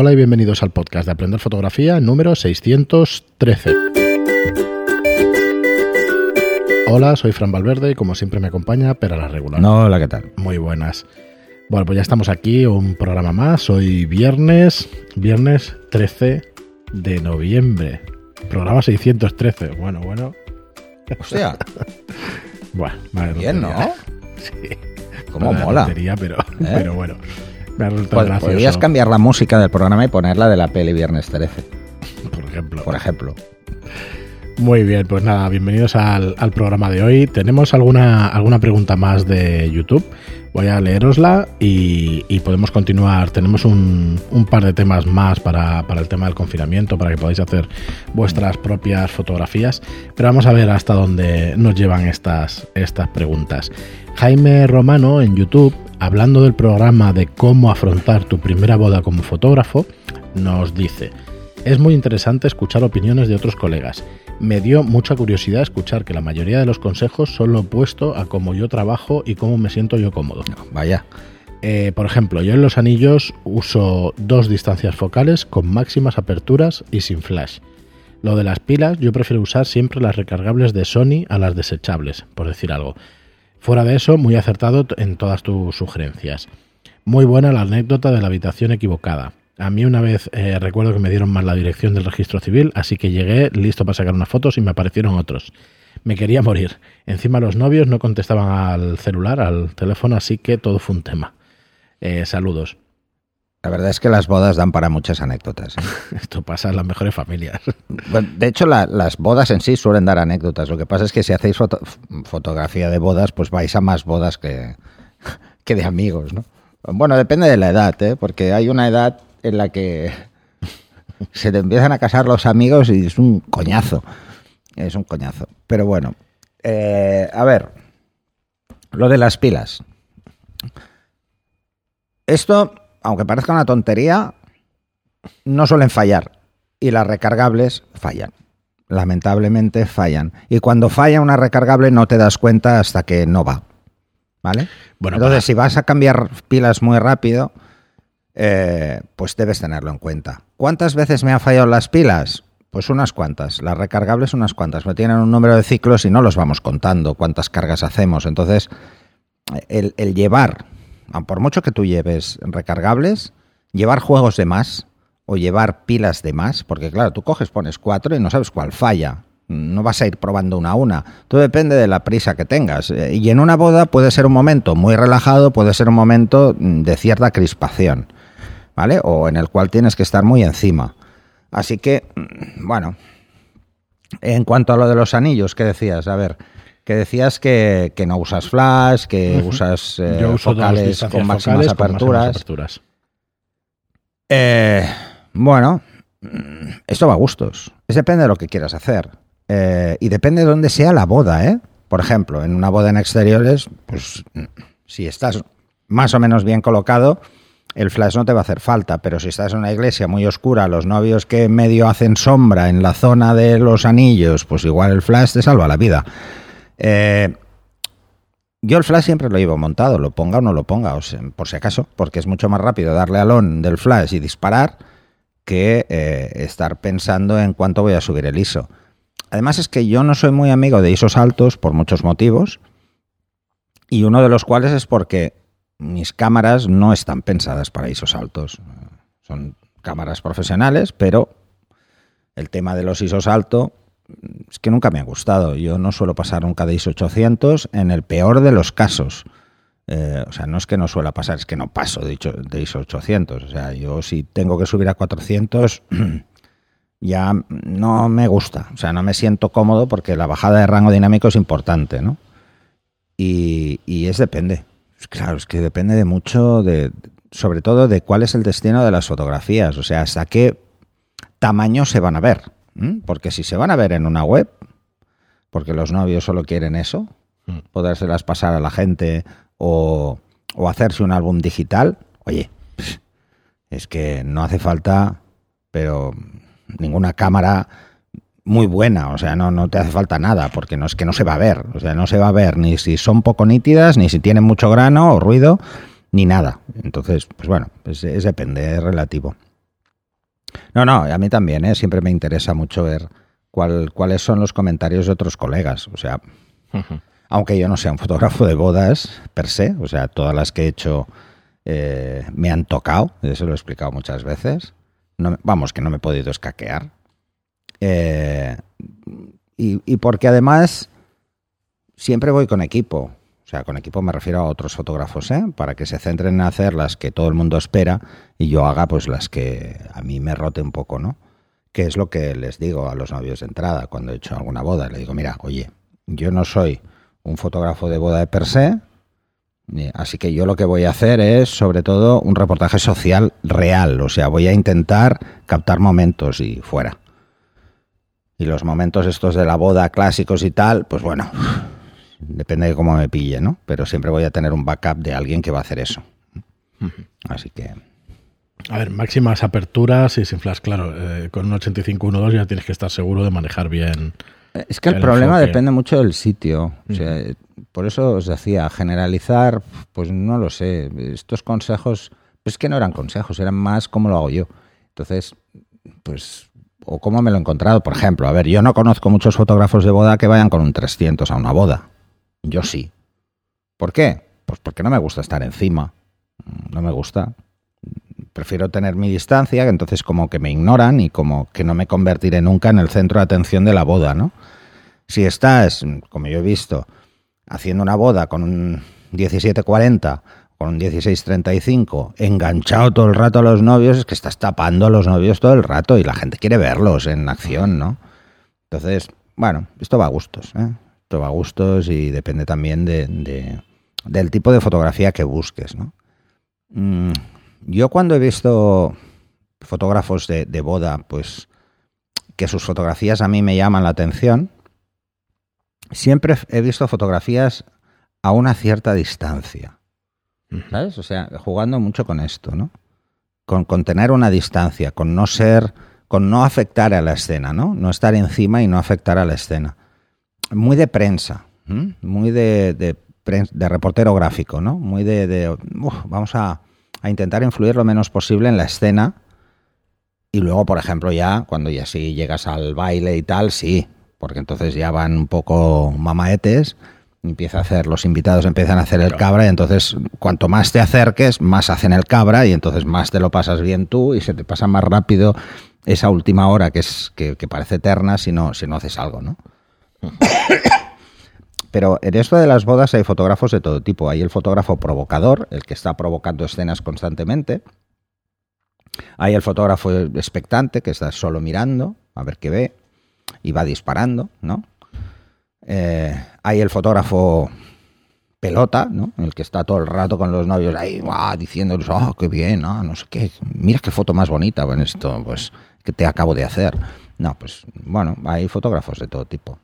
Hola y bienvenidos al podcast de Aprender Fotografía número 613. Hola, soy Fran Valverde y como siempre me acompaña Pera la regular. No, hola, ¿qué tal? Muy buenas. Bueno, pues ya estamos aquí, un programa más. Hoy viernes, viernes 13 de noviembre. Programa 613. Bueno, bueno. O sea, Bueno, vale, bien, ¿no? Sí. Cómo mola. tontería, pero, ¿Eh? pero bueno. Me ha resultado Pod- gracioso, Podrías cambiar la música del programa y ponerla de la peli Viernes 13, por ejemplo. por ejemplo. Muy bien, pues nada, bienvenidos al, al programa de hoy. Tenemos alguna, alguna pregunta más de YouTube. Voy a leerosla y, y podemos continuar. Tenemos un, un par de temas más para, para el tema del confinamiento, para que podáis hacer vuestras propias fotografías. Pero vamos a ver hasta dónde nos llevan estas, estas preguntas. Jaime Romano en YouTube, hablando del programa de cómo afrontar tu primera boda como fotógrafo, nos dice... Es muy interesante escuchar opiniones de otros colegas. Me dio mucha curiosidad escuchar que la mayoría de los consejos son lo opuesto a cómo yo trabajo y cómo me siento yo cómodo. No, vaya. Eh, por ejemplo, yo en los anillos uso dos distancias focales con máximas aperturas y sin flash. Lo de las pilas, yo prefiero usar siempre las recargables de Sony a las desechables, por decir algo. Fuera de eso, muy acertado en todas tus sugerencias. Muy buena la anécdota de la habitación equivocada. A mí una vez eh, recuerdo que me dieron mal la dirección del registro civil, así que llegué listo para sacar unas fotos y me aparecieron otros. Me quería morir. Encima los novios no contestaban al celular, al teléfono, así que todo fue un tema. Eh, saludos. La verdad es que las bodas dan para muchas anécdotas. ¿eh? Esto pasa en las mejores familias. Bueno, de hecho, la- las bodas en sí suelen dar anécdotas. Lo que pasa es que si hacéis foto- fotografía de bodas, pues vais a más bodas que, que de amigos, ¿no? Bueno, depende de la edad, ¿eh? Porque hay una edad en la que se te empiezan a casar los amigos y es un coñazo. Es un coñazo. Pero bueno, eh, a ver, lo de las pilas. Esto, aunque parezca una tontería, no suelen fallar. Y las recargables fallan. Lamentablemente fallan. Y cuando falla una recargable no te das cuenta hasta que no va. ¿Vale? Bueno, Entonces, para- si vas a cambiar pilas muy rápido, eh, pues debes tenerlo en cuenta. ¿Cuántas veces me han fallado las pilas? Pues unas cuantas. Las recargables unas cuantas. Me tienen un número de ciclos y no los vamos contando cuántas cargas hacemos. Entonces, el, el llevar, por mucho que tú lleves recargables, llevar juegos de más o llevar pilas de más, porque claro, tú coges, pones cuatro y no sabes cuál falla. No vas a ir probando una a una. Todo depende de la prisa que tengas. Eh, Y en una boda puede ser un momento muy relajado, puede ser un momento mm, de cierta crispación, ¿vale? O en el cual tienes que estar muy encima. Así que, mm, bueno, en cuanto a lo de los anillos, ¿qué decías? A ver, que decías que, que no usas flash, que usas eh, Yo uso dos focales con máximas focales con máximas aperturas. aperturas. Eh, bueno, esto va a gustos. Es depende de lo que quieras hacer. Eh, y depende de dónde sea la boda, ¿eh? Por ejemplo, en una boda en exteriores, pues si estás más o menos bien colocado, el flash no te va a hacer falta. Pero si estás en una iglesia muy oscura, los novios que medio hacen sombra en la zona de los anillos, pues igual el flash te salva la vida. Eh, yo el flash siempre lo llevo montado, lo ponga o no lo ponga, o sea, por si acaso, porque es mucho más rápido darle al on del flash y disparar que eh, estar pensando en cuánto voy a subir el ISO. Además es que yo no soy muy amigo de ISOs altos por muchos motivos, y uno de los cuales es porque mis cámaras no están pensadas para ISOs altos. Son cámaras profesionales, pero el tema de los ISOs alto es que nunca me ha gustado. Yo no suelo pasar nunca de ISO 800 en el peor de los casos. Eh, o sea, no es que no suela pasar, es que no paso de, de ISO 800. O sea, yo si tengo que subir a 400 ya no me gusta. O sea, no me siento cómodo porque la bajada de rango dinámico es importante, ¿no? Y, y es depende. Claro, es que depende de mucho, de, sobre todo de cuál es el destino de las fotografías. O sea, hasta qué tamaño se van a ver. ¿M? Porque si se van a ver en una web, porque los novios solo quieren eso, Mm. podérselas pasar a la gente o, o hacerse un álbum digital, oye, es que no hace falta, pero ninguna cámara muy buena, o sea, no, no te hace falta nada, porque no es que no se va a ver, o sea, no se va a ver ni si son poco nítidas, ni si tienen mucho grano o ruido, ni nada. Entonces, pues bueno, pues es depende, es relativo. No, no, a mí también, ¿eh? siempre me interesa mucho ver cuál, cuáles son los comentarios de otros colegas. O sea, aunque yo no sea un fotógrafo de bodas per se, o sea, todas las que he hecho eh, me han tocado, eso lo he explicado muchas veces. No, vamos, que no me he podido escaquear. Eh, y, y porque además siempre voy con equipo. O sea, con equipo me refiero a otros fotógrafos, ¿eh? Para que se centren en hacer las que todo el mundo espera y yo haga pues las que a mí me rote un poco, ¿no? Que es lo que les digo a los novios de entrada cuando he hecho alguna boda. Le digo, mira, oye, yo no soy un fotógrafo de boda de per se, así que yo lo que voy a hacer es sobre todo un reportaje social real. O sea, voy a intentar captar momentos y fuera. Y los momentos estos de la boda clásicos y tal, pues bueno, Depende de cómo me pille, ¿no? Pero siempre voy a tener un backup de alguien que va a hacer eso. Así que. A ver, máximas aperturas y sin flash, claro. Eh, con un 85.1.2 ya tienes que estar seguro de manejar bien. Es que el, problema depende mucho del sitio. por eso os decía, generalizar, pues no lo sé. Estos consejos, pues es que no eran consejos, eran más cómo lo hago yo. Entonces, pues o cómo me lo he encontrado. Por ejemplo, a ver, yo no conozco muchos fotógrafos de boda que vayan con un 300 a una boda. Yo sí. ¿Por qué? Pues porque no me gusta estar encima. No me gusta. Prefiero tener mi distancia, entonces como que me ignoran y como que no me convertiré nunca en el centro de atención de la boda, ¿no? Si estás, como yo he visto, haciendo una boda con un 1740 con un 1635 enganchado todo el rato a los novios, es que estás tapando a los novios todo el rato y la gente quiere verlos en acción, ¿no? Entonces, bueno, esto va a gustos, ¿eh? Esto va a gustos y depende también de, del tipo de fotografía que busques, ¿no? Mm, yo cuando he visto fotógrafos de, de boda, pues que sus fotografías a mí me llaman la atención, siempre he visto fotografías a una cierta distancia. ¿Sabes? O sea, jugando mucho con esto, ¿no? Con, con, tener una distancia, con no ser, con no afectar a la escena, ¿no? No estar encima y no afectar a la escena muy de prensa, muy de, de, reportero gráfico, ¿no? Muy de, vamos a, intentar influir lo menos posible en la escena. Y luego, por ejemplo, ya cuando ya sí llegas al baile y tal, sí, porque entonces ya van un poco mamaetes, empieza a hacer, los invitados empiezan a hacer el cabra y entonces cuanto más te acerques, más hacen el cabra y entonces más te lo pasas bien tú y se te pasa más rápido esa última hora que es que, que parece eterna si no, si no haces algo, ¿no? Pero en esto de las bodas hay fotógrafos de todo tipo. Hay el fotógrafo provocador, el que está provocando escenas constantemente. Hay el fotógrafo expectante, que está solo mirando, a ver qué ve, y va disparando, ¿no? Eh, hay el fotógrafo pelota, ¿no? El que está todo el rato con los novios ahí, diciéndoles, oh, qué bien, no sé qué, mira qué foto más bonita, bueno, esto, pues, que te acabo de hacer. No, pues, bueno, hay fotógrafos de todo tipo.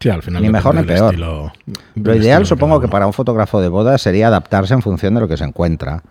Sí, al final ni mejor ni peor. Lo ideal, supongo que para un fotógrafo de boda sería adaptarse en función de lo que se encuentra.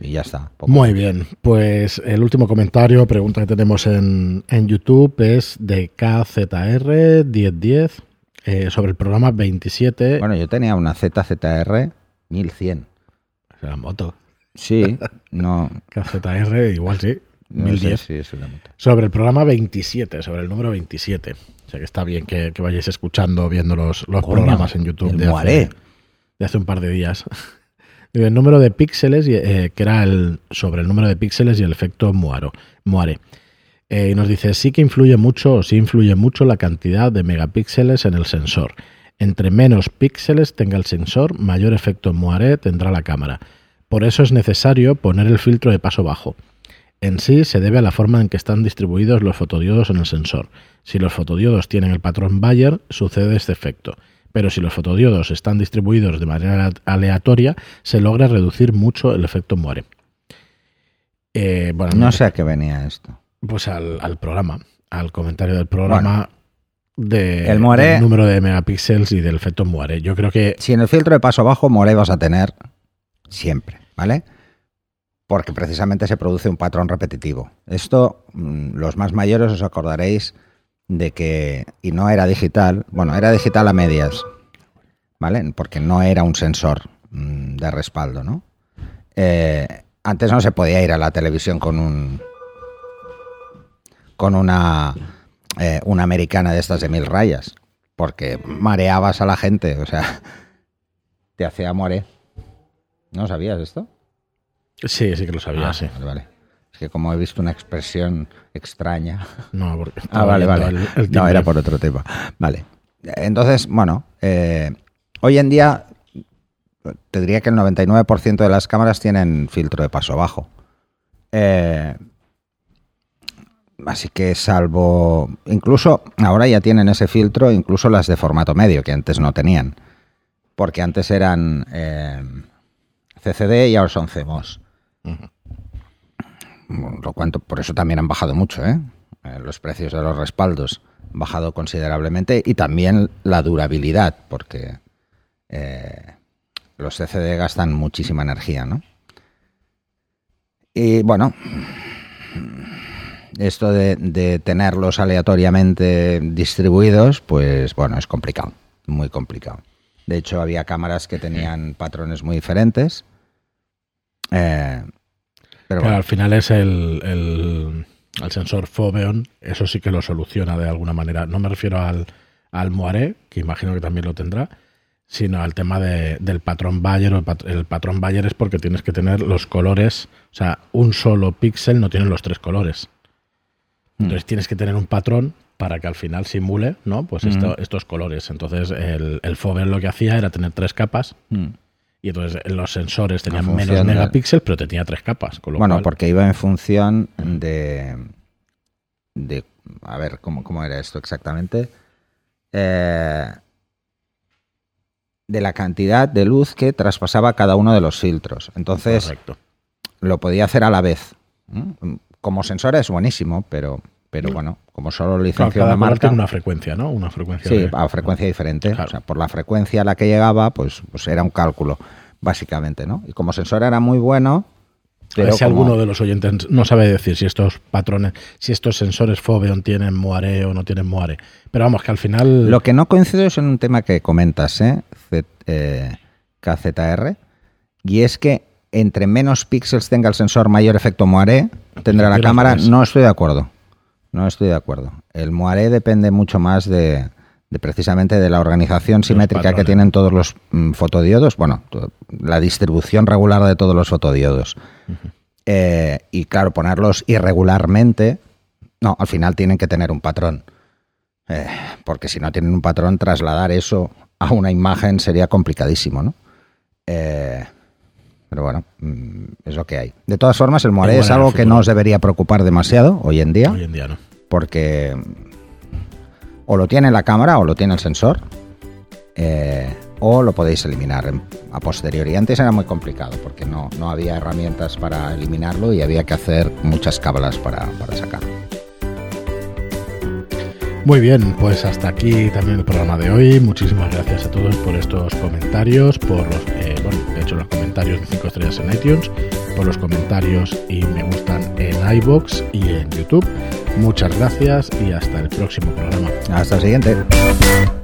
Y ya está. Muy bien. Pues el último comentario, pregunta que tenemos en, YouTube es de KZR1010 eh, sobre el programa 27. Bueno, yo tenía una ZZR 1100. Era moto. Sí, no. KZR igual sí. 1010. Sobre el programa 27, sobre el número 27 sea que está bien que, vayáis escuchando, viendo los, programas en YouTube de hace, de hace, un par de días. El número de píxeles, eh, que era el, sobre el número de píxeles y el efecto Muaro, Muare. Eh, y nos dice, sí que influye mucho, o sí influye mucho la cantidad de megapíxeles en el sensor. Entre menos píxeles tenga el sensor, mayor efecto Moiré tendrá la cámara. Por eso es necesario poner el filtro de paso bajo. En sí se debe a la forma en que están distribuidos los fotodiodos en el sensor. Si los fotodiodos tienen el patrón Bayer, sucede este efecto. Pero si los fotodiodos están distribuidos de manera aleatoria, se logra reducir mucho el efecto Moire. Eh, bueno, no sé a qué venía esto. Pues al, programa, al comentario del programa de, el del número de megapíxeles y del efecto Moire. Yo creo que... Si en el filtro de paso bajo Moire vas a tener siempre, ¿vale? Porque precisamente se produce un patrón repetitivo. Esto, mm, los más mayores os acordaréis de que, y no era digital, bueno, era digital a medias, ¿vale? Porque no era un sensor mm, de respaldo, ¿no? Eh, antes no se podía ir a la televisión con un, con una, eh, una americana de estas de mil rayas, porque mareabas a la gente, o sea, te hacía more. ¿No sabías esto? Sí, sí que lo sabía, Ah, sí. Vale, vale. Es que como he visto una expresión extraña. No, porque Ah, vale, vale. el- el no, era por otro tema. Vale. Entonces, bueno, eh, hoy en día te diría que el 99% de las cámaras tienen filtro de paso bajo. Eh, así que salvo, incluso ahora ya tienen ese filtro, incluso las de formato medio, que antes no tenían. Porque antes eran eh, CCD y ahora son CMOS. Lo cuanto, por eso también han bajado mucho, ¿eh? Eh, Los precios de los respaldos han bajado considerablemente y también la durabilidad, porque eh, los CCD gastan muchísima energía, ¿no? Y bueno, esto de, de tenerlos aleatoriamente distribuidos, pues bueno, es complicado, muy complicado. De hecho, había cámaras que tenían patrones muy diferentes. Eh, pero Claro, bueno. al final es el, el, el sensor Foveon, eso sí que lo soluciona de alguna manera. No me refiero al, al Moiré, que imagino que también lo tendrá, sino al tema de- del patrón Bayer. El, pat- el patrón Bayer es porque tienes que tener los colores, o sea, un solo píxel no tiene los tres colores. Mm. Entonces tienes que tener un patrón para que al final simule ¿no? pues esto- estos colores. Entonces el, el Foveon lo que hacía era tener tres capas Mm. Y entonces los sensores tenían función menos de- megapíxeles, pero tenía tres capas. Con lo Bueno, cual- porque iba en función de. de a ver, ¿cómo, cómo era esto exactamente? Eh, de la cantidad de luz que traspasaba cada uno de los filtros. Entonces, Correcto. lo podía hacer a la vez. Como sensor es buenísimo, pero, pero bueno, como solo lo Claro, cada una marca. tiene una frecuencia, ¿no? Una frecuencia. Sí, de- a frecuencia diferente. Claro. O sea, por la frecuencia a la que llegaba, pues, pues era un cálculo, básicamente, ¿no? Y como sensor era muy bueno. a ver Pero si como- alguno de los oyentes no sabe decir si estos patrones, si estos sensores Foveon tienen Moiré o no tienen Moiré. Pero vamos, que al final. Lo que no coincido es en un tema que comentas, ¿eh? Z- eh, KZR, y es que entre menos píxeles tenga el sensor, mayor efecto moiré tendrá la cámara. No estoy de acuerdo. No estoy de acuerdo. El moiré depende mucho más de, de precisamente de la organización simétrica que tienen todos los mm, fotodiodos. Bueno, la distribución regular de todos los fotodiodos. Eh, y claro, ponerlos irregularmente, no, al final tienen que tener un patrón. Eh, porque si no tienen un patrón, trasladar eso a una imagen sería complicadísimo, ¿no? Eh, pero bueno, mm, es lo que hay. De todas formas, el Igual es algo que no os debería preocupar demasiado hoy en día, Hoy en día no. porque o lo tiene la cámara o lo tiene el sensor, eh, o lo podéis eliminar a posteriori. Antes era muy complicado porque no, no había herramientas para eliminarlo y había que hacer muchas cábalas para, para sacarlo. Muy bien, pues hasta aquí también el programa de hoy. Muchísimas gracias a todos por estos comentarios, por los, eh, bueno, de hecho los comentarios de 5 estrellas en iTunes, por los comentarios y me gustan en iBox y en YouTube. Muchas gracias y hasta el próximo programa. Hasta el siguiente.